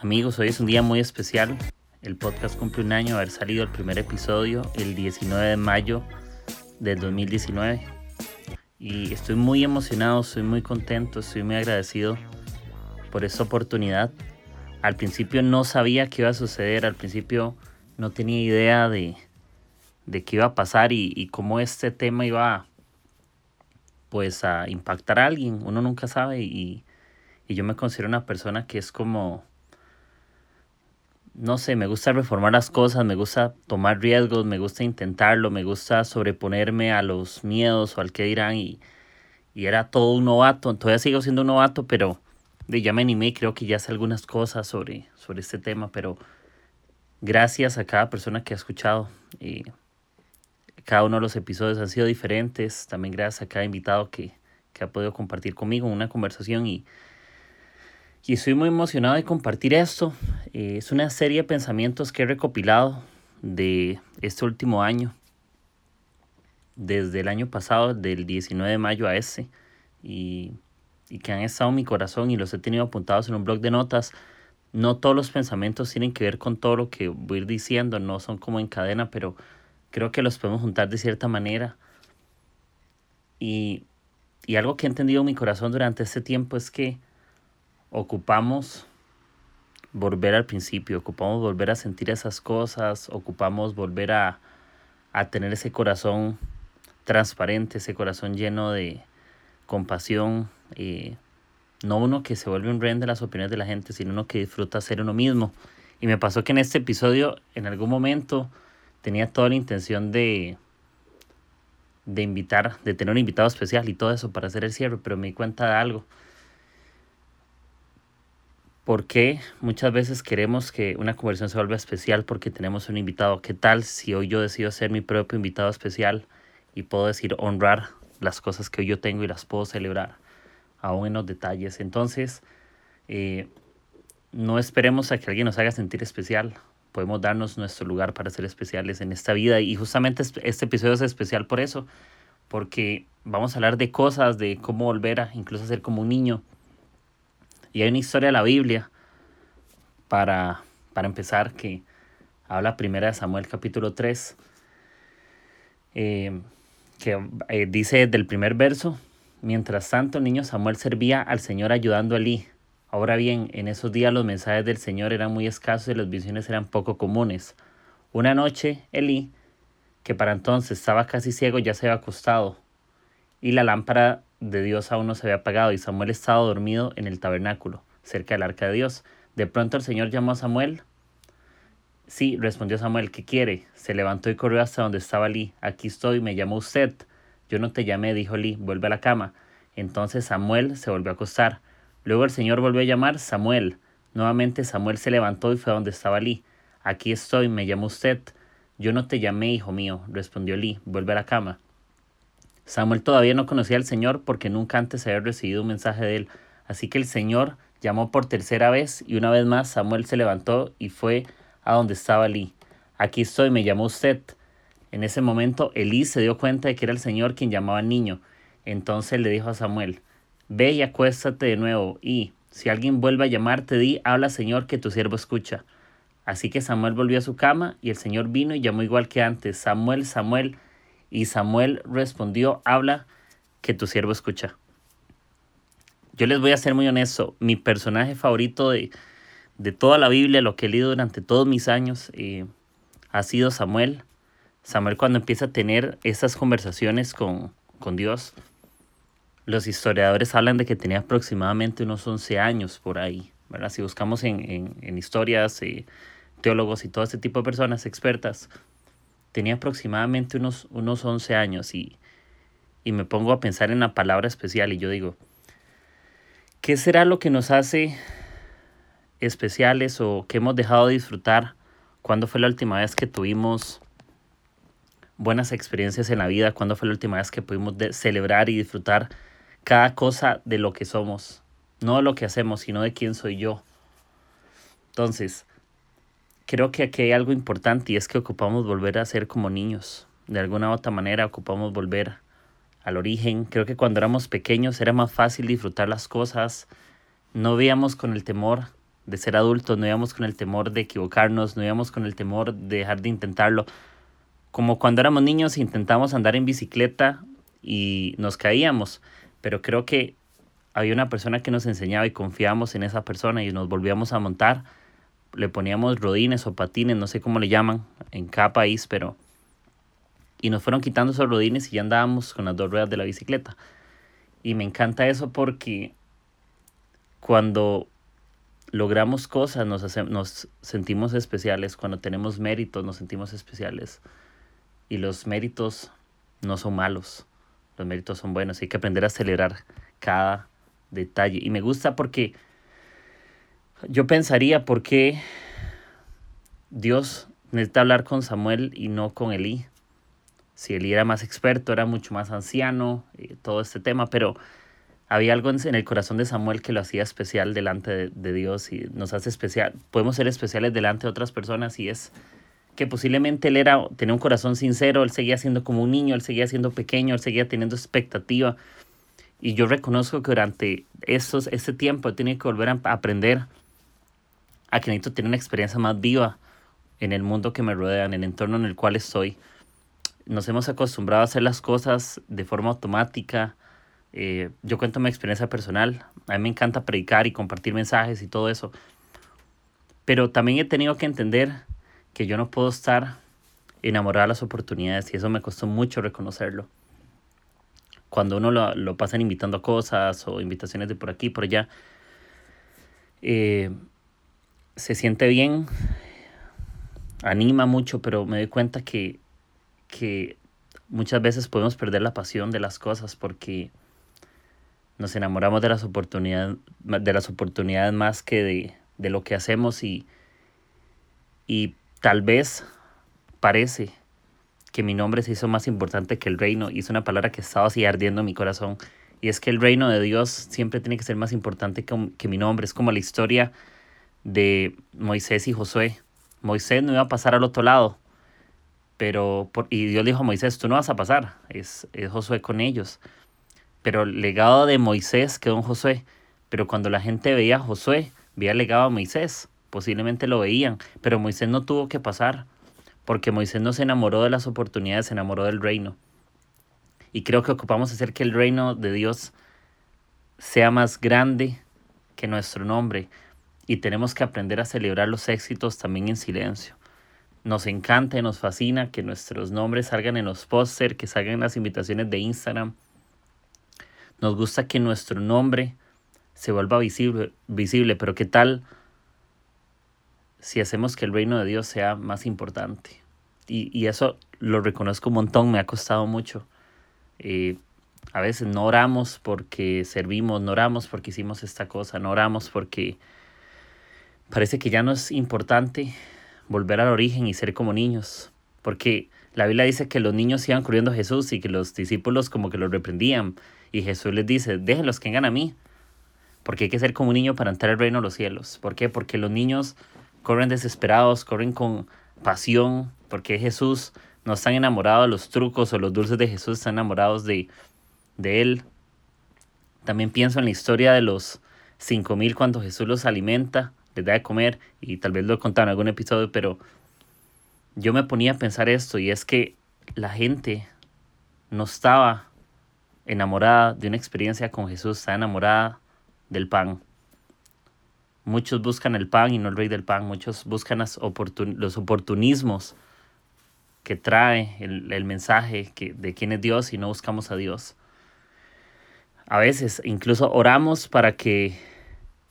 Amigos, hoy es un día muy especial. El podcast cumple un año de haber salido el primer episodio el 19 de mayo del 2019. Y estoy muy emocionado, estoy muy contento, estoy muy agradecido por esta oportunidad. Al principio no sabía qué iba a suceder, al principio no tenía idea de, de qué iba a pasar y, y cómo este tema iba pues a impactar a alguien. Uno nunca sabe y, y yo me considero una persona que es como no sé, me gusta reformar las cosas, me gusta tomar riesgos, me gusta intentarlo, me gusta sobreponerme a los miedos o al que dirán y, y era todo un novato, todavía sigo siendo un novato, pero ya me animé, creo que ya sé algunas cosas sobre, sobre este tema, pero gracias a cada persona que ha escuchado. y cada uno de los episodios han sido diferentes, también gracias a cada invitado que, que ha podido compartir conmigo una conversación y y estoy muy emocionado de compartir esto. Eh, es una serie de pensamientos que he recopilado de este último año, desde el año pasado, del 19 de mayo a ese, y, y que han estado en mi corazón y los he tenido apuntados en un blog de notas. No todos los pensamientos tienen que ver con todo lo que voy a ir diciendo, no son como en cadena, pero creo que los podemos juntar de cierta manera. Y, y algo que he entendido en mi corazón durante este tiempo es que ocupamos volver al principio, ocupamos volver a sentir esas cosas, ocupamos volver a, tener ese corazón transparente, ese corazón lleno de compasión, eh, no uno que se vuelve un rey de las opiniones de la gente, sino uno que disfruta ser uno mismo. Y me pasó que en este episodio, en algún momento, tenía toda la intención de, de invitar, de tener un invitado especial y todo eso para hacer el cierre, pero me di cuenta de algo ¿Por qué muchas veces queremos que una conversación se vuelva especial porque tenemos un invitado? ¿Qué tal si hoy yo decido ser mi propio invitado especial y puedo decir honrar las cosas que hoy yo tengo y las puedo celebrar aún en los detalles? Entonces, eh, no esperemos a que alguien nos haga sentir especial. Podemos darnos nuestro lugar para ser especiales en esta vida y justamente este episodio es especial por eso, porque vamos a hablar de cosas, de cómo volver a incluso ser como un niño y hay una historia de la Biblia para, para empezar que habla primera de Samuel capítulo 3, eh, que eh, dice del primer verso, mientras tanto el niño Samuel servía al Señor ayudando a Elí. Ahora bien, en esos días los mensajes del Señor eran muy escasos y las visiones eran poco comunes. Una noche, Elí, que para entonces estaba casi ciego, ya se había acostado, y la lámpara de Dios aún no se había apagado y Samuel estaba dormido en el tabernáculo, cerca del arca de Dios. De pronto el Señor llamó a Samuel. Sí, respondió Samuel, ¿qué quiere? Se levantó y corrió hasta donde estaba Lee. Aquí estoy, me llamó usted. Yo no te llamé, dijo Lee, vuelve a la cama. Entonces Samuel se volvió a acostar. Luego el Señor volvió a llamar Samuel. Nuevamente Samuel se levantó y fue a donde estaba Lee. Aquí estoy, me llamó usted. Yo no te llamé, hijo mío, respondió Lee, vuelve a la cama. Samuel todavía no conocía al Señor porque nunca antes había recibido un mensaje de él. Así que el Señor llamó por tercera vez y una vez más Samuel se levantó y fue a donde estaba Elí. Aquí estoy, me llamó usted. En ese momento Elí se dio cuenta de que era el Señor quien llamaba al niño. Entonces le dijo a Samuel, ve y acuéstate de nuevo y, si alguien vuelve a llamarte, di, habla Señor que tu siervo escucha. Así que Samuel volvió a su cama y el Señor vino y llamó igual que antes, Samuel, Samuel, y Samuel respondió, habla, que tu siervo escucha. Yo les voy a ser muy honesto, mi personaje favorito de, toda la Biblia, lo que he leído durante todos mis años, eh, ha sido Samuel. Samuel cuando empieza a tener esas conversaciones con, Dios, los historiadores hablan de que tenía aproximadamente unos 11 años por ahí. ¿verdad? Si buscamos en, historias, eh, teólogos y todo este tipo de personas expertas, tenía aproximadamente unos, unos 11 años y, y me pongo a pensar en la palabra especial y yo digo, ¿qué será lo que nos hace especiales o que hemos dejado de disfrutar? ¿Cuándo fue la última vez que tuvimos buenas experiencias en la vida? ¿Cuándo fue la última vez que pudimos celebrar y disfrutar cada cosa de lo que somos? No de lo que hacemos, sino de quién soy yo. Entonces, creo que aquí hay algo importante y es que ocupamos volver a ser como niños. De alguna u otra manera ocupamos volver al origen. Creo que cuando éramos pequeños era más fácil disfrutar las cosas. No veíamos con el temor de ser adultos, no íbamos con el temor de equivocarnos, no íbamos con el temor de dejar de intentarlo. Como cuando éramos niños intentamos andar en bicicleta y nos caíamos, pero creo que había una persona que nos enseñaba y confiábamos en esa persona y nos volvíamos a montar. Le poníamos rodines o patines, no sé cómo le llaman en cada país, pero... Y nos fueron quitando esos rodines y ya andábamos con las dos ruedas de la bicicleta. Y me encanta eso porque cuando logramos cosas, nos, nos sentimos especiales, cuando tenemos méritos, nos sentimos especiales. Y los méritos no son malos, los méritos son buenos. Hay que aprender a celebrar cada detalle. Y me gusta porque yo pensaría por qué Dios necesita hablar con Samuel y no con Elí. Si Elí era más experto, era mucho más anciano, y todo este tema, pero había algo en el corazón de Samuel que lo hacía especial delante de, Dios y nos hace especial. Podemos ser especiales delante de otras personas y es que posiblemente él era, tenía un corazón sincero, él seguía siendo como un niño, él seguía siendo pequeño, él seguía teniendo expectativa. Y yo reconozco que durante esos, ese tiempo he tenido que volver a aprender a que necesito tener una experiencia más viva en el mundo que me rodea, en el entorno en el cual estoy. Nos hemos acostumbrado a hacer las cosas de forma automática, eh, yo cuento mi experiencia personal. A mí me encanta predicar y compartir mensajes y todo eso. Pero también he tenido que entender que yo no puedo estar enamorado de las oportunidades y eso me costó mucho reconocerlo. Cuando uno lo, lo pasan invitando a cosas o invitaciones de por aquí, por allá, eh, se siente bien, anima mucho, pero me doy cuenta que, que muchas veces podemos perder la pasión de las cosas porque nos enamoramos de las oportunidades, de las oportunidades más que de, de lo que hacemos y, y tal vez parece que mi nombre se hizo más importante que el reino y es una palabra que estaba así ardiendo en mi corazón y es que el reino de Dios siempre tiene que ser más importante que, que mi nombre. Es como la historia de Moisés y Josué. Moisés no iba a pasar al otro lado, pero por, y Dios dijo a Moisés, tú no vas a pasar, es, es Josué con ellos. Pero el legado de Moisés quedó en Josué. Pero cuando la gente veía a Josué, veía el legado de Moisés. Posiblemente lo veían, pero Moisés no tuvo que pasar, porque Moisés no se enamoró de las oportunidades, se enamoró del reino. Y creo que ocupamos hacer que el reino de Dios sea más grande que nuestro nombre. Y tenemos que aprender a celebrar los éxitos también en silencio. Nos encanta y nos fascina que nuestros nombres salgan en los póster, que salgan en las invitaciones de Instagram, nos gusta que nuestro nombre se vuelva visible, visible, pero ¿qué tal si hacemos que el reino de Dios sea más importante? Y, y eso lo reconozco un montón, me ha costado mucho. Eh, a veces no oramos porque servimos, no oramos porque hicimos esta cosa, no oramos porque parece que ya no es importante volver al origen y ser como niños. Porque la Biblia dice que los niños iban corriendo a Jesús y que los discípulos como que los reprendían y Jesús les dice, déjenlos que vengan a mí, porque hay que ser como un niño para entrar al reino de los cielos. ¿Por qué? Porque los niños corren desesperados, corren con pasión, porque Jesús no está enamorado de los trucos o los dulces de Jesús, están enamorados de, de Él. También pienso en la historia de los cinco mil cuando Jesús los alimenta, les da de comer, y tal vez lo he contado en algún episodio, pero yo me ponía a pensar esto, y es que la gente no estaba enamorada de una experiencia con Jesús, está enamorada del pan. Muchos buscan el pan y no el rey del pan. Muchos buscan los, oportunismos que trae el, mensaje que, de quién es Dios y no buscamos a Dios. A veces incluso oramos para que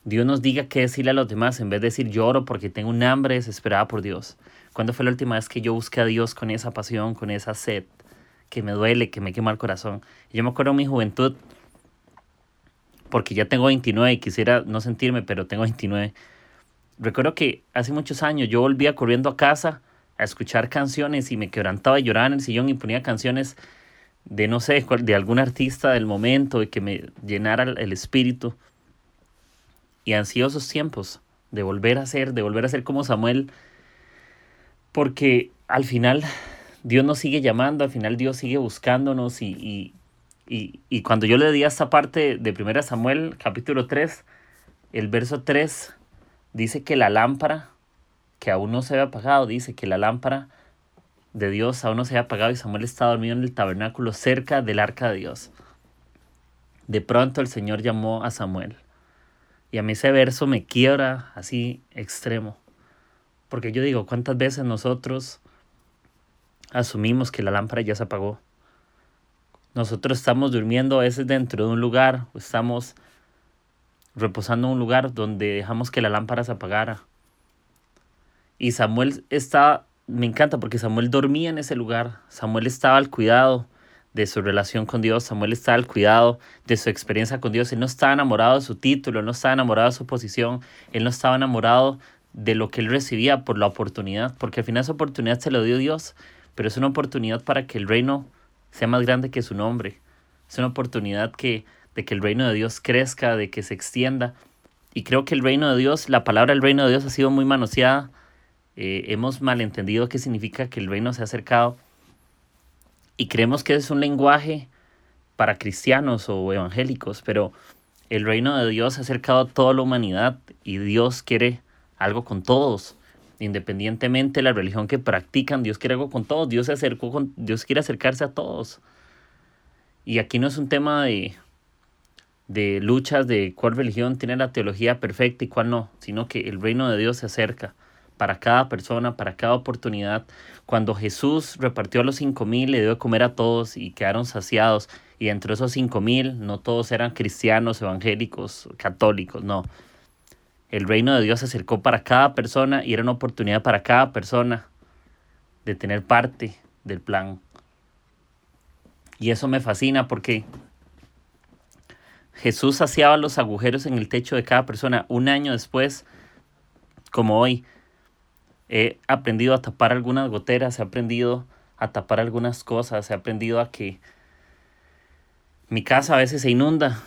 Dios nos diga qué decirle a los demás en vez de decir lloro porque tengo un hambre desesperada por Dios. ¿Cuándo fue la última vez que yo busqué a Dios con esa pasión, con esa sed? que me duele, que me quema el corazón. Yo me acuerdo de mi juventud, porque ya tengo 29 y quisiera no sentirme, pero tengo 29. recuerdo que hace muchos años yo volvía corriendo a casa a escuchar canciones y me quebrantaba y lloraba en el sillón y ponía canciones de no sé, de algún artista del momento y que me llenara el espíritu. Y ansiosos tiempos de volver a ser, de volver a ser como Samuel, porque al final Dios nos sigue llamando, al final Dios sigue buscándonos y, y, y, cuando yo le di esta parte de 1 Samuel capítulo 3, el verso 3 dice que la lámpara, que aún no se había apagado, dice que la lámpara de Dios aún no se había apagado y Samuel estaba dormido en el tabernáculo cerca del arca de Dios. De pronto el Señor llamó a Samuel. Y a mí ese verso me quiebra así extremo. Porque yo digo, ¿cuántas veces nosotros asumimos que la lámpara ya se apagó? Nosotros estamos durmiendo a veces dentro de un lugar, estamos reposando en un lugar donde dejamos que la lámpara se apagara. Y Samuel está, me encanta porque Samuel dormía en ese lugar, Samuel estaba al cuidado de su relación con Dios, Samuel estaba al cuidado de su experiencia con Dios, él no estaba enamorado de su título, él no estaba enamorado de su posición, él no estaba enamorado de lo que él recibía por la oportunidad, porque al final esa oportunidad se lo dio Dios, pero es una oportunidad para que el reino sea más grande que su nombre, es una oportunidad que de que el reino de Dios crezca, de que se extienda. Y creo que el reino de Dios, la palabra el reino de Dios ha sido muy manoseada. Eh, hemos malentendido qué significa que el reino se ha acercado. Y creemos que es un lenguaje para cristianos o evangélicos, pero el reino de Dios se ha acercado a toda la humanidad y Dios quiere algo con todos. Independientemente de la religión que practican, Dios quiere algo con todos. Dios se acercó con, Dios quiere acercarse a todos. Y aquí no es un tema de, de luchas de cuál religión tiene la teología perfecta y cuál no, sino que el reino de Dios se acerca para cada persona, para cada oportunidad. Cuando Jesús repartió los cinco mil, le dio de comer a todos y quedaron saciados. Y entre esos cinco mil, no todos eran cristianos, evangélicos, católicos, no. El reino de Dios se acercó para cada persona y era una oportunidad para cada persona de tener parte del plan. Y eso me fascina porque Jesús saciaba los agujeros en el techo de cada persona. Un año después, como hoy, he aprendido a tapar algunas goteras, he aprendido a tapar algunas cosas, he aprendido a que mi casa a veces se inunda.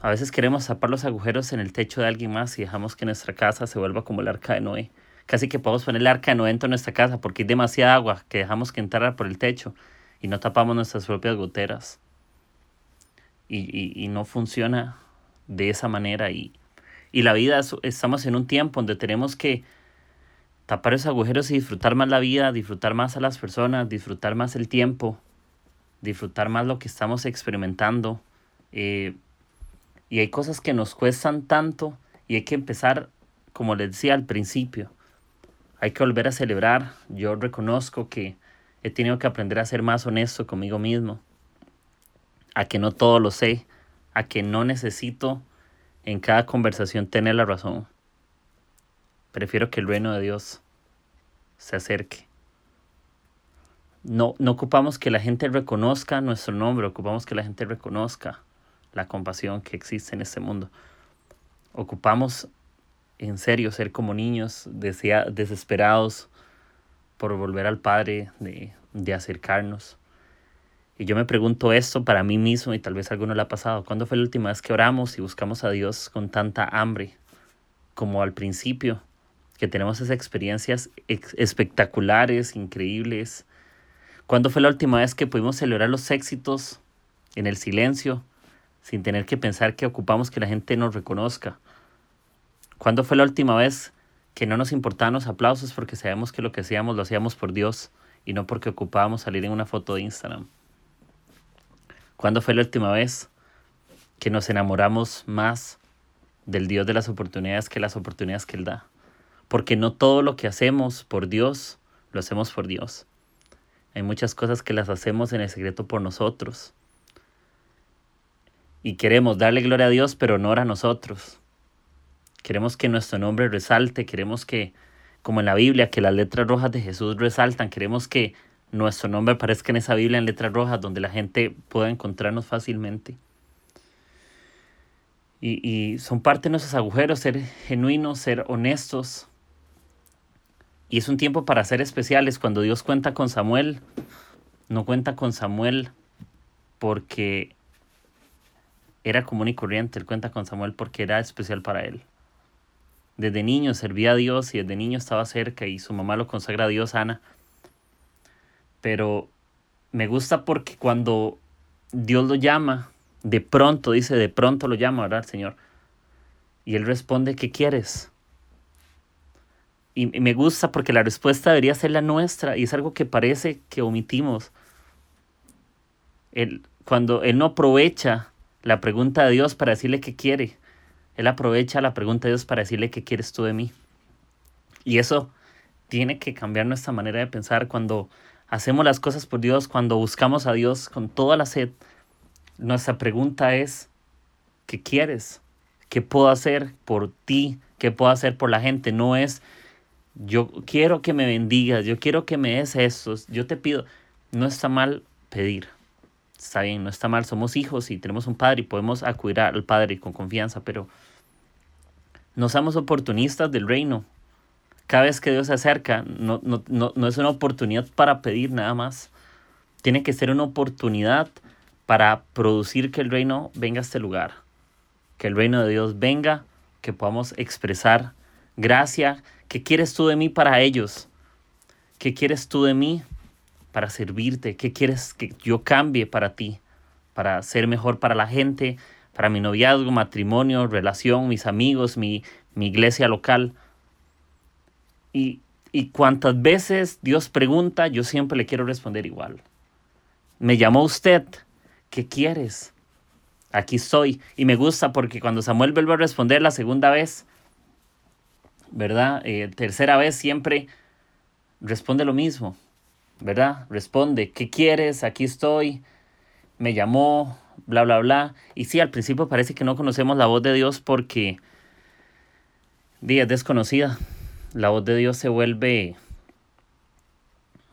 A veces queremos tapar los agujeros en el techo de alguien más y dejamos que nuestra casa se vuelva como el arca de Noé. Casi que podemos poner el arca de Noé en nuestra casa porque hay demasiada agua que dejamos que entrara por el techo y no tapamos nuestras propias goteras y, no funciona de esa manera. Y, y la vida, estamos en un tiempo donde tenemos que tapar esos agujeros y disfrutar más la vida, disfrutar más a las personas, disfrutar más el tiempo, disfrutar más lo que estamos experimentando. Eh, y hay cosas que nos cuestan tanto y hay que empezar, como les decía al principio, hay que volver a celebrar. Yo reconozco que he tenido que aprender a ser más honesto conmigo mismo a que no todo lo sé, a que no necesito en cada conversación tener la razón. Prefiero que el reino de Dios se acerque. No, no ocupamos que la gente reconozca nuestro nombre, ocupamos que la gente reconozca la compasión que existe en este mundo. Ocupamos en serio ser como niños desesperados por volver al Padre, de, de acercarnos. Y yo me pregunto esto para mí mismo y tal vez alguno le ha pasado. ¿Cuándo fue la última vez que oramos y buscamos a Dios con tanta hambre como al principio? Que tenemos esas experiencias espectaculares, increíbles. ¿Cuándo fue la última vez que pudimos celebrar los éxitos en el silencio sin tener que pensar que ocupamos que la gente nos reconozca? ¿Cuándo fue la última vez que no nos importaban los aplausos porque sabemos que lo que hacíamos lo hacíamos por Dios y no porque ocupábamos salir en una foto de Instagram? ¿Cuándo fue la última vez que nos enamoramos más del Dios de las oportunidades que las oportunidades que Él da? Porque no todo lo que hacemos por Dios, lo hacemos por Dios. Hay muchas cosas que las hacemos en el secreto por nosotros. Y queremos darle gloria a Dios, pero no a nosotros. Queremos que nuestro nombre resalte, queremos que, como en la Biblia, que las letras rojas de Jesús resaltan, queremos que nuestro nombre aparezca en esa Biblia en letras rojas donde la gente pueda encontrarnos fácilmente. Y, y son parte de nuestros agujeros, ser genuinos, ser honestos. Y es un tiempo para ser especiales. Cuando Dios cuenta con Samuel, no cuenta con Samuel porque era común y corriente. Él cuenta con Samuel porque era especial para él. Desde niño servía a Dios y desde niño estaba cerca y su mamá lo consagra a Dios, Ana. Pero me gusta porque cuando Dios lo llama, de pronto, dice, de pronto lo llama, ¿verdad, Señor? Y él responde, ¿qué quieres? Y me gusta porque la respuesta debería ser la nuestra y es algo que parece que omitimos. Él, cuando él no aprovecha la pregunta de Dios para decirle qué quiere, él aprovecha la pregunta de Dios para decirle qué quieres tú de mí. Y eso tiene que cambiar nuestra manera de pensar cuando hacemos las cosas por Dios, cuando buscamos a Dios con toda la sed. Nuestra pregunta es, ¿qué quieres? ¿Qué puedo hacer por ti? ¿Qué puedo hacer por la gente? No es, yo quiero que me bendigas, yo quiero que me des esto, yo te pido. No está mal pedir. Está bien, no está mal, somos hijos y tenemos un padre y podemos acudir al padre con confianza, pero no somos oportunistas del reino. Cada vez que Dios se acerca, no, no, no, es una oportunidad para pedir nada más. Tiene que ser una oportunidad para producir que el reino venga a este lugar. Que el reino de Dios venga, que podamos expresar gracia. ¿Qué quieres tú de mí para ellos? ¿Qué quieres tú de mí para servirte? ¿Qué quieres que yo cambie para ti? Para ser mejor para la gente, para mi noviazgo, matrimonio, relación, mis amigos, mi, mi iglesia local. Y, y cuantas veces Dios pregunta, yo siempre le quiero responder igual. Me llamó usted, ¿qué quieres? Aquí estoy. Y me gusta porque cuando Samuel vuelve a responder la segunda vez, ¿verdad? Eh, tercera vez siempre responde lo mismo, ¿verdad? Responde, ¿qué quieres? Aquí estoy. Me llamó, bla, bla, bla. Y sí, al principio parece que no conocemos la voz de Dios porque es desconocida. La voz de Dios se vuelve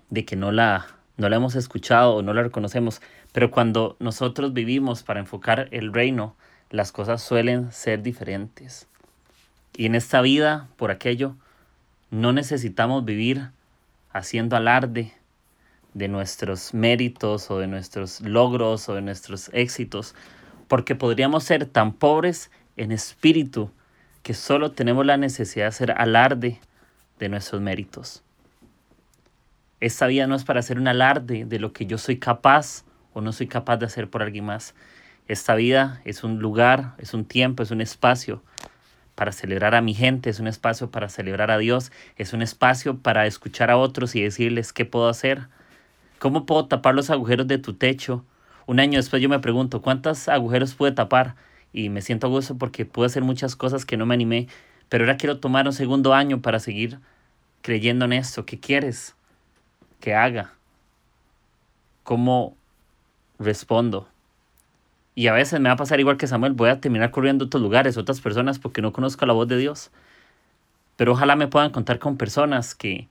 de que no la, no la hemos escuchado o no la reconocemos. Pero cuando nosotros vivimos para enfocar el reino, las cosas suelen ser diferentes. Y en esta vida, por aquello, no necesitamos vivir haciendo alarde de nuestros méritos o de nuestros logros o de nuestros éxitos, porque podríamos ser tan pobres en espíritu que solo tenemos la necesidad de hacer alarde de nuestros méritos. Esta vida no es para hacer un alarde de lo que yo soy capaz o no soy capaz de hacer por alguien más. Esta vida es un lugar, es un tiempo, es un espacio para celebrar a mi gente, es un espacio para celebrar a Dios, es un espacio para escuchar a otros y decirles qué puedo hacer ¿Cómo puedo tapar los agujeros de tu techo? Un año después yo me pregunto, ¿cuántos agujeros pude tapar? Y me siento a gusto porque pude hacer muchas cosas que no me animé, pero ahora quiero tomar un segundo año para seguir creyendo en esto. ¿Qué quieres que haga? ¿Cómo respondo? Y a veces me va a pasar igual que Samuel, voy a terminar corriendo a otros lugares, otras personas, porque no conozco la voz de Dios. Pero ojalá me puedan contar con personas que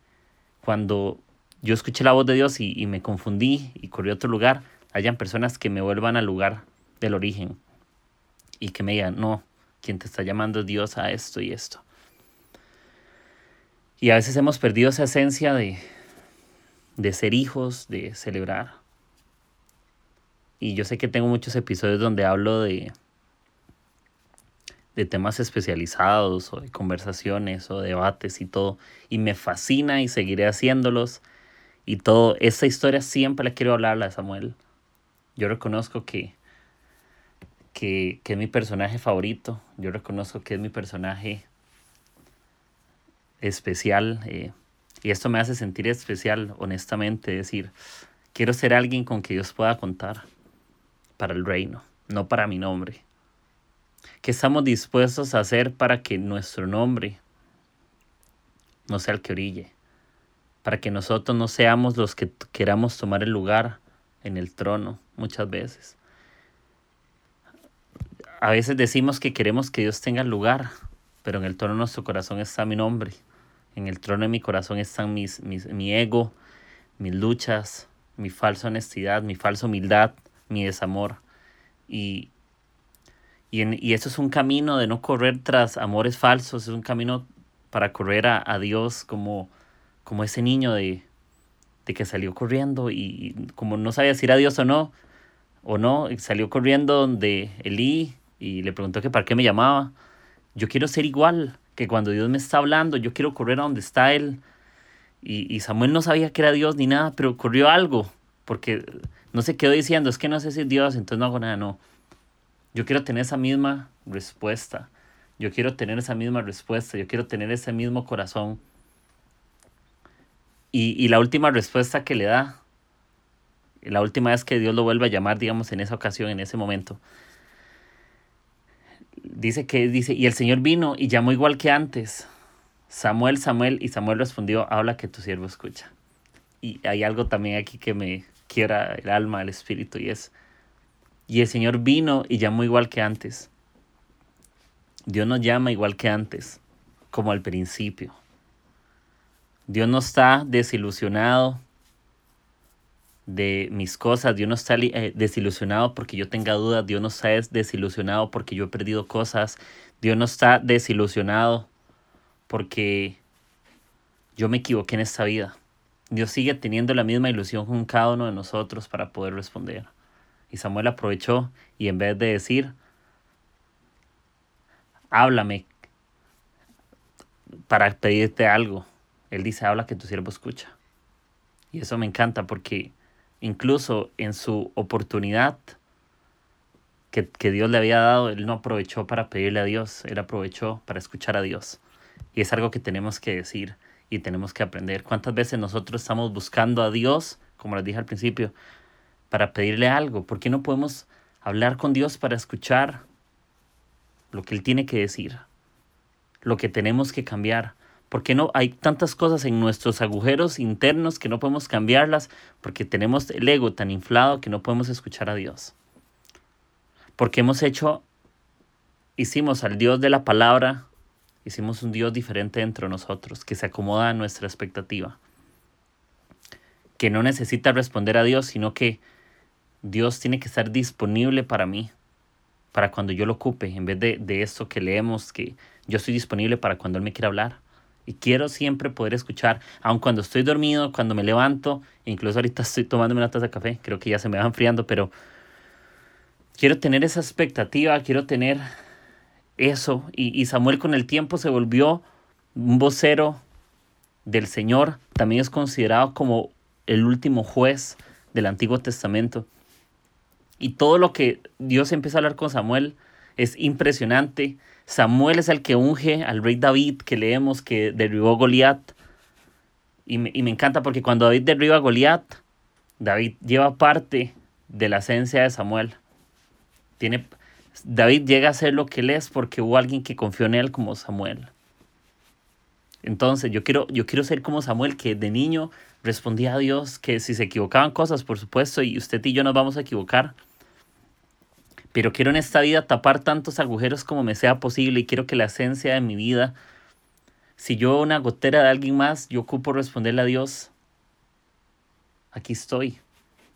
cuando yo escuché la voz de Dios y, me confundí y corrí a otro lugar, hayan personas que me vuelvan al lugar del origen y que me digan, no, quien te está llamando es Dios a esto y esto. Y a veces hemos perdido esa esencia de, de ser hijos, de celebrar. Y yo sé que tengo muchos episodios donde hablo de, de temas especializados o de conversaciones o debates y todo. Y me fascina y seguiré haciéndolos y todo. Esa historia siempre la quiero hablarla de Samuel. Yo reconozco que, que, es mi personaje favorito. Yo reconozco que es mi personaje especial. Eh, y esto me hace sentir especial, honestamente. decir, quiero ser alguien con que Dios pueda contar para el reino, no para mi nombre. ¿Qué estamos dispuestos a hacer para que nuestro nombre no sea el que orille? para que nosotros no seamos los que queramos tomar el lugar en el trono muchas veces. A veces decimos que queremos que Dios tenga lugar, pero en el trono de nuestro corazón está mi nombre. En el trono de mi corazón están mis, mi ego, mis luchas, mi falsa honestidad, mi falsa humildad, mi desamor. Y, Y, en, y eso es un camino de no correr tras amores falsos, es un camino para correr a, a Dios como, como ese niño de, de que salió corriendo y, como no sabía si era Dios o no, o no, salió corriendo donde Elí y le preguntó que para qué me llamaba. Yo quiero ser igual, que cuando Dios me está hablando, yo quiero correr a donde está Él. Y, y Samuel no sabía que era Dios ni nada, pero ocurrió algo, porque no se quedó diciendo, es que no sé si Dios, entonces no hago nada, no. Yo quiero tener esa misma respuesta. Yo quiero tener esa misma respuesta. Yo quiero tener ese mismo corazón. Y, y la última respuesta que le da, la última vez que Dios lo vuelve a llamar, digamos, en esa ocasión, en ese momento, dice que dice, y el Señor vino y llamó igual que antes. Samuel, Samuel, y Samuel respondió, habla que tu siervo escucha. Y hay algo también aquí que me quiera el alma, el espíritu, y es, y el Señor vino y llamó igual que antes. Dios nos llama igual que antes, como al principio. Dios no está desilusionado de mis cosas, Dios no está eh, desilusionado porque yo tenga dudas, Dios no está desilusionado porque yo he perdido cosas, Dios no está desilusionado porque yo me equivoqué en esta vida. Dios sigue teniendo la misma ilusión con cada uno de nosotros para poder responder. Y Samuel aprovechó y en vez de decir, háblame para pedirte algo, él dice, habla que tu siervo escucha. Y eso me encanta porque incluso en su oportunidad que, que, Dios le había dado, él no aprovechó para pedirle a Dios, él aprovechó para escuchar a Dios. Y es algo que tenemos que decir y tenemos que aprender. ¿Cuántas veces nosotros estamos buscando a Dios, como les dije al principio, para pedirle algo? ¿Por qué no podemos hablar con Dios para escuchar lo que Él tiene que decir? Lo que tenemos que cambiar. Porque no hay tantas cosas en nuestros agujeros internos que no podemos cambiarlas porque tenemos el ego tan inflado que no podemos escuchar a Dios. Porque hemos hecho, hicimos al Dios de la palabra, hicimos un Dios diferente dentro de nosotros, que se acomoda a nuestra expectativa. Que no necesita responder a Dios, sino que Dios tiene que estar disponible para mí, para cuando yo lo ocupe, en vez de, de esto que leemos, que yo estoy disponible para cuando Él me quiera hablar. Y quiero siempre poder escuchar, aun cuando estoy dormido, cuando me levanto, incluso ahorita estoy tomándome una taza de café, creo que ya se me va enfriando, pero quiero tener esa expectativa, quiero tener eso. Y, y Samuel con el tiempo se volvió un vocero del Señor, también es considerado como el último juez del Antiguo Testamento. Y todo lo que Dios empieza a hablar con Samuel es impresionante. Samuel es el que unge al rey David, que leemos que derribó Goliat. Y me, y me encanta porque cuando David derriba a Goliat, David lleva parte de la esencia de Samuel. Tiene, David llega a ser lo que él es porque hubo alguien que confió en él como Samuel. Entonces yo quiero, yo quiero ser como Samuel, que de niño respondía a Dios que si se equivocaban cosas, por supuesto, y usted y yo nos vamos a equivocar, pero quiero en esta vida tapar tantos agujeros como me sea posible y quiero que la esencia de mi vida, si yo una gotera de alguien más, yo ocupo responderle a Dios, aquí estoy.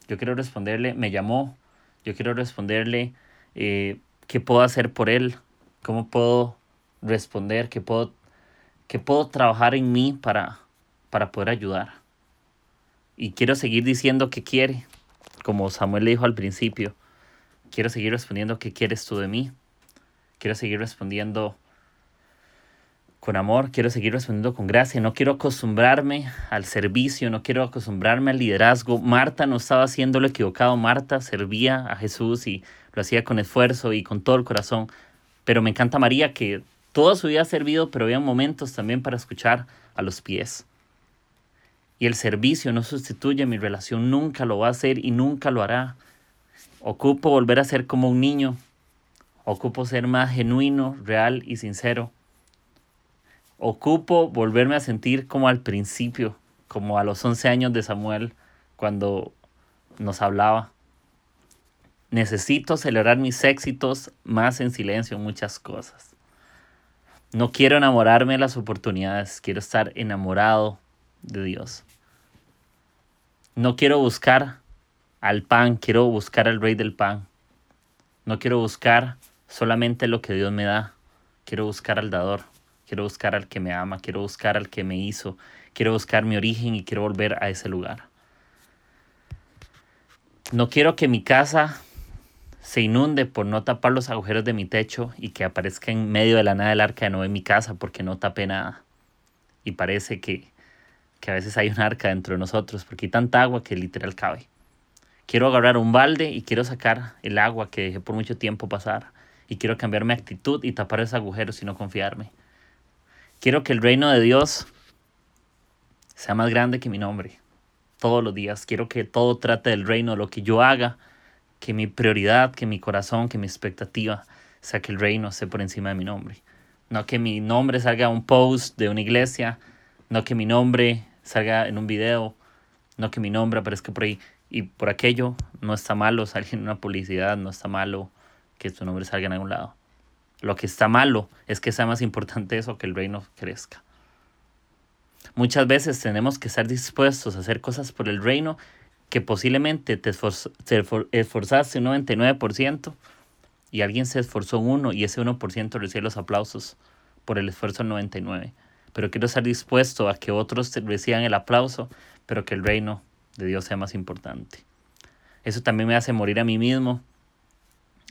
Yo quiero responderle, me llamó, yo quiero responderle eh, qué puedo hacer por él, cómo puedo responder, qué puedo, qué puedo trabajar en mí para, para poder ayudar. Y quiero seguir diciendo que quiere, como Samuel le dijo al principio Quiero seguir respondiendo qué quieres tú de mí. Quiero seguir respondiendo con amor, quiero seguir respondiendo con gracia. No quiero acostumbrarme al servicio, no quiero acostumbrarme al liderazgo. Marta no estaba haciendo lo equivocado. Marta servía a Jesús y lo hacía con esfuerzo y con todo el corazón. Pero me encanta María que todo su vida ha servido, pero había momentos también para escuchar a los pies. Y el servicio no sustituye mi relación, nunca lo va a hacer y nunca lo hará. Ocupo volver a ser como un niño. Ocupo ser más genuino, real y sincero. Ocupo volverme a sentir como al principio, como a los 11 años de Samuel, cuando nos hablaba. Necesito celebrar mis éxitos más en silencio, muchas cosas. No quiero enamorarme de las oportunidades, quiero estar enamorado de Dios. No quiero buscar al pan, quiero buscar al rey del pan. No quiero buscar solamente lo que Dios me da. Quiero buscar al dador, quiero buscar al que me ama, quiero buscar al que me hizo, quiero buscar mi origen y quiero volver a ese lugar. No quiero que mi casa se inunde por no tapar los agujeros de mi techo y que aparezca en medio de la nada el arca de Noé en mi casa porque no tapé nada. Y parece que, que a veces hay un arca dentro de nosotros porque hay tanta agua que literal cabe. Quiero agarrar un balde y quiero sacar el agua que dejé por mucho tiempo pasar. Y quiero cambiar mi actitud y tapar esos agujeros y no confiarme. Quiero que el reino de Dios sea más grande que mi nombre. Todos los días. Quiero que todo trate del reino, lo que yo haga, que mi prioridad, que mi corazón, que mi expectativa sea que el reino esté por encima de mi nombre. No que mi nombre salga un post de una iglesia, no que mi nombre salga en un video, no que mi nombre aparezca por ahí. Y por aquello no está malo salir en una publicidad, no está malo que tu nombre salga en algún lado. Lo que está malo es que sea más importante eso que el reino crezca. Muchas veces tenemos que estar dispuestos a hacer cosas por el reino que posiblemente te, esforzaste un 99% y alguien se esforzó un 1 y ese 1% recibe los aplausos por el esfuerzo del 99%. Pero quiero estar dispuesto a que otros reciban el aplauso, pero que el reino de Dios sea más importante. Eso también me hace morir a mí mismo,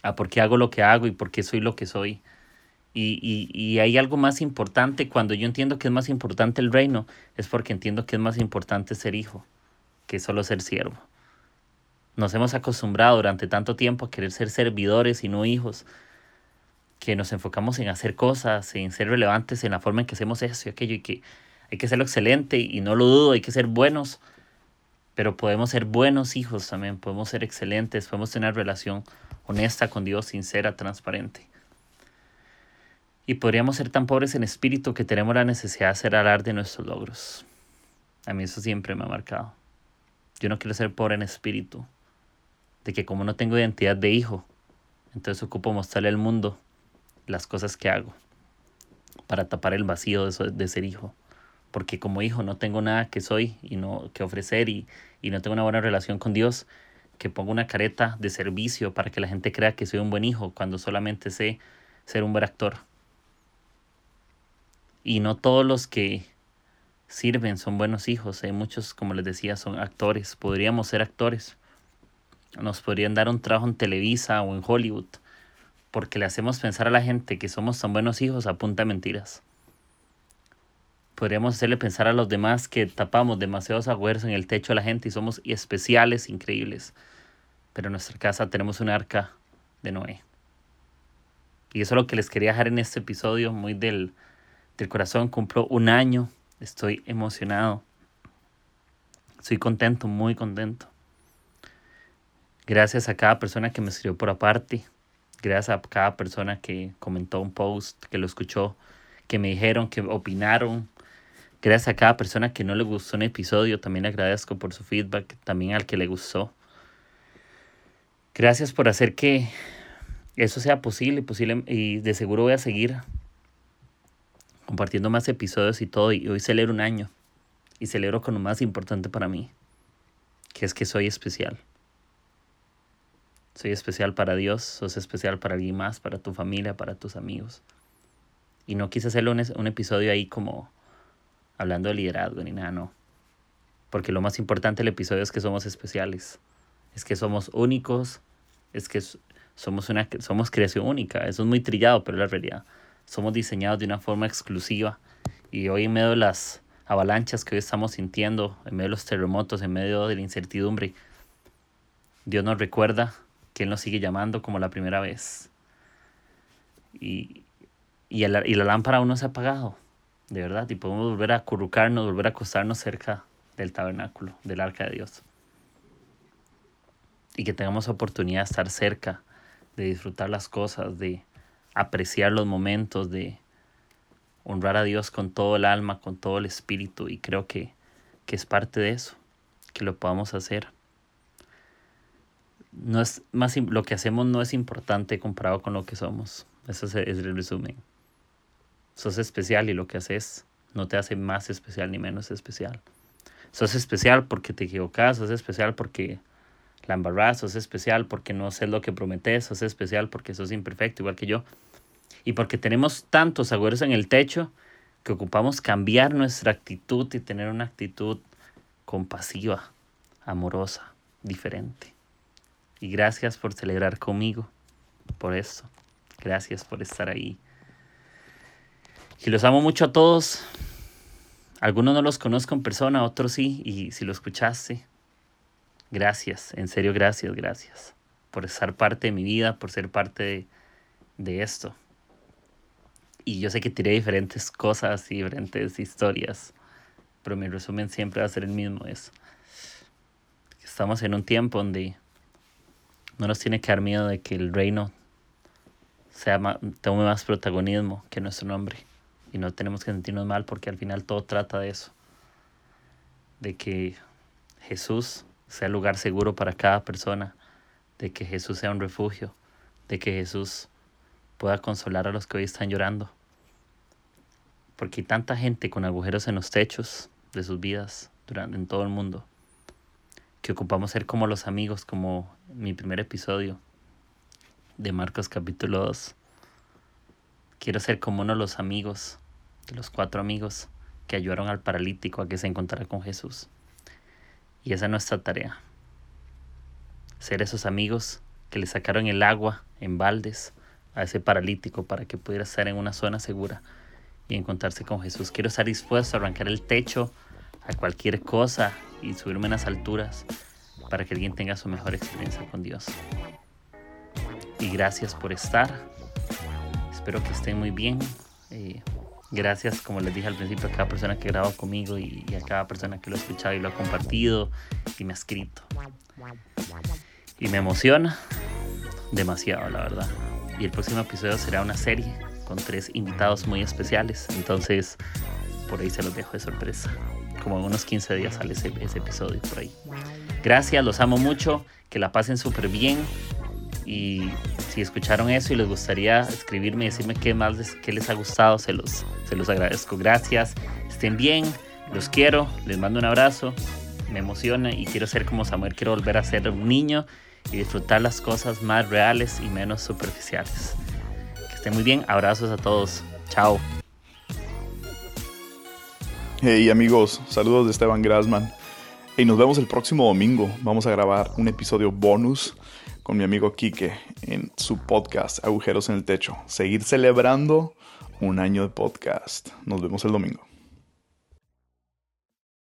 a por qué hago lo que hago y por qué soy lo que soy. Y, y, y, hay algo más importante, cuando yo entiendo que es más importante el reino, es porque entiendo que es más importante ser hijo que solo ser siervo. Nos hemos acostumbrado durante tanto tiempo a querer ser servidores y no hijos, que nos enfocamos en hacer cosas, en ser relevantes en la forma en que hacemos eso y aquello, y que hay que hacerlo excelente y no lo dudo, hay que ser buenos, pero podemos ser buenos hijos también, podemos ser excelentes, podemos tener relación honesta con Dios, sincera, transparente. Y podríamos ser tan pobres en espíritu que tenemos la necesidad de hacer hablar de nuestros logros. A mí eso siempre me ha marcado. Yo no quiero ser pobre en espíritu. De que como no tengo identidad de hijo, entonces ocupo mostrarle al mundo las cosas que hago para tapar el vacío de, de ser hijo porque como hijo no tengo nada que soy y no que ofrecer y, y no tengo una buena relación con Dios, que pongo una careta de servicio para que la gente crea que soy un buen hijo cuando solamente sé ser un buen actor. Y no todos los que sirven son buenos hijos, hay muchos, como les decía, son actores, podríamos ser actores. Nos podrían dar un trabajo en Televisa o en Hollywood, porque le hacemos pensar a la gente que somos tan buenos hijos a mentiras podríamos hacerle pensar a los demás que tapamos demasiados agujeros en el techo de la gente y somos especiales, increíbles. Pero en nuestra casa tenemos un arca de Noé. Y eso es lo que les quería dejar en este episodio, muy del, del corazón. Cumplo un año, estoy emocionado. Estoy contento, muy contento. Gracias a cada persona que me escribió por aparte. Gracias a cada persona que comentó un post, que lo escuchó, que me dijeron, que opinaron, Gracias a cada persona que no le gustó un episodio, también agradezco por su feedback, también al que le gustó. Gracias por hacer que eso sea posible, posible y de seguro voy a seguir compartiendo más episodios y todo. Y hoy celebro un año y celebro con lo más importante para mí, que es que soy especial. Soy especial para Dios, sos especial para alguien más, para tu familia, para tus amigos. Y no quise hacerlo un, un episodio ahí como hablando de liderazgo ni nada, no. Porque lo más importante del episodio es que somos especiales, es que somos únicos, es que somos una somos creación única. Eso es muy trillado, pero es la realidad. Somos diseñados de una forma exclusiva y hoy en medio de las avalanchas que hoy estamos sintiendo, en medio de los terremotos, en medio de la incertidumbre, Dios nos recuerda que Él nos sigue llamando como la primera vez. Y, y, el, y la lámpara aún no se ha apagado de verdad, y podemos volver a acurrucarnos, volver a acostarnos cerca del tabernáculo, del arca de Dios. Y que tengamos oportunidad de estar cerca, de disfrutar las cosas, de apreciar los momentos, de honrar a Dios con todo el alma, con todo el espíritu, y creo que, que es parte de eso, que lo podamos hacer. No es más, lo que hacemos no es importante comparado con lo que somos. Eso es el resumen sos especial y lo que haces no te hace más especial ni menos especial. Sos especial porque te equivocas, sos especial porque la embarrás, sos especial porque no sé lo que prometes, sos especial porque sos imperfecto, igual que yo. Y porque tenemos tantos agujeros en el techo que ocupamos cambiar nuestra actitud y tener una actitud compasiva, amorosa, diferente. Y gracias por celebrar conmigo, por eso. Gracias por estar ahí. Y los amo mucho a todos. Algunos no los conozco en persona, otros sí. Y si lo escuchaste, gracias. En serio, gracias, gracias. Por estar parte de mi vida, por ser parte de, de esto. Y yo sé que tiré diferentes cosas y diferentes historias. Pero mi resumen siempre va a ser el mismo. Es, estamos en un tiempo donde no nos tiene que dar miedo de que el reino sea tome más protagonismo que nuestro nombre. Y no tenemos que sentirnos mal porque al final todo trata de eso. De que Jesús sea el lugar seguro para cada persona. De que Jesús sea un refugio. De que Jesús pueda consolar a los que hoy están llorando. Porque hay tanta gente con agujeros en los techos de sus vidas durante, en todo el mundo que ocupamos ser como los amigos, como mi primer episodio de Marcos capítulo 2. Quiero ser como uno de los amigos, los cuatro amigos que ayudaron al paralítico a que se encontrara con Jesús. Y esa es nuestra tarea. Ser esos amigos que le sacaron el agua en baldes a ese paralítico para que pudiera estar en una zona segura y encontrarse con Jesús. Quiero estar dispuesto a arrancar el techo a cualquier cosa y subirme en las alturas para que alguien tenga su mejor experiencia con Dios. Y gracias por estar. Espero que estén muy bien. Eh, gracias, como les dije al principio, a cada persona que grabó conmigo y, a cada persona que lo ha escuchado y lo ha compartido y me ha escrito. Y me emociona demasiado, la verdad. Y el próximo episodio será una serie con tres invitados muy especiales. Entonces, por ahí se los dejo de sorpresa como en unos 15 días sale ese, episodio por ahí. Gracias, los amo mucho, que la pasen súper bien. Y si escucharon eso y les gustaría escribirme y decirme qué más les, qué les ha gustado, se los, se los agradezco. Gracias, estén bien, los quiero, les mando un abrazo, me emociona y quiero ser como Samuel, quiero volver a ser un niño y disfrutar las cosas más reales y menos superficiales. Que estén muy bien, abrazos a todos, chao. Hey amigos, saludos de Esteban Grasman. Y nos vemos el próximo domingo. Vamos a grabar un episodio bonus con mi amigo Quique en su podcast Agujeros en el Techo. Seguir celebrando un año de podcast. Nos vemos el domingo.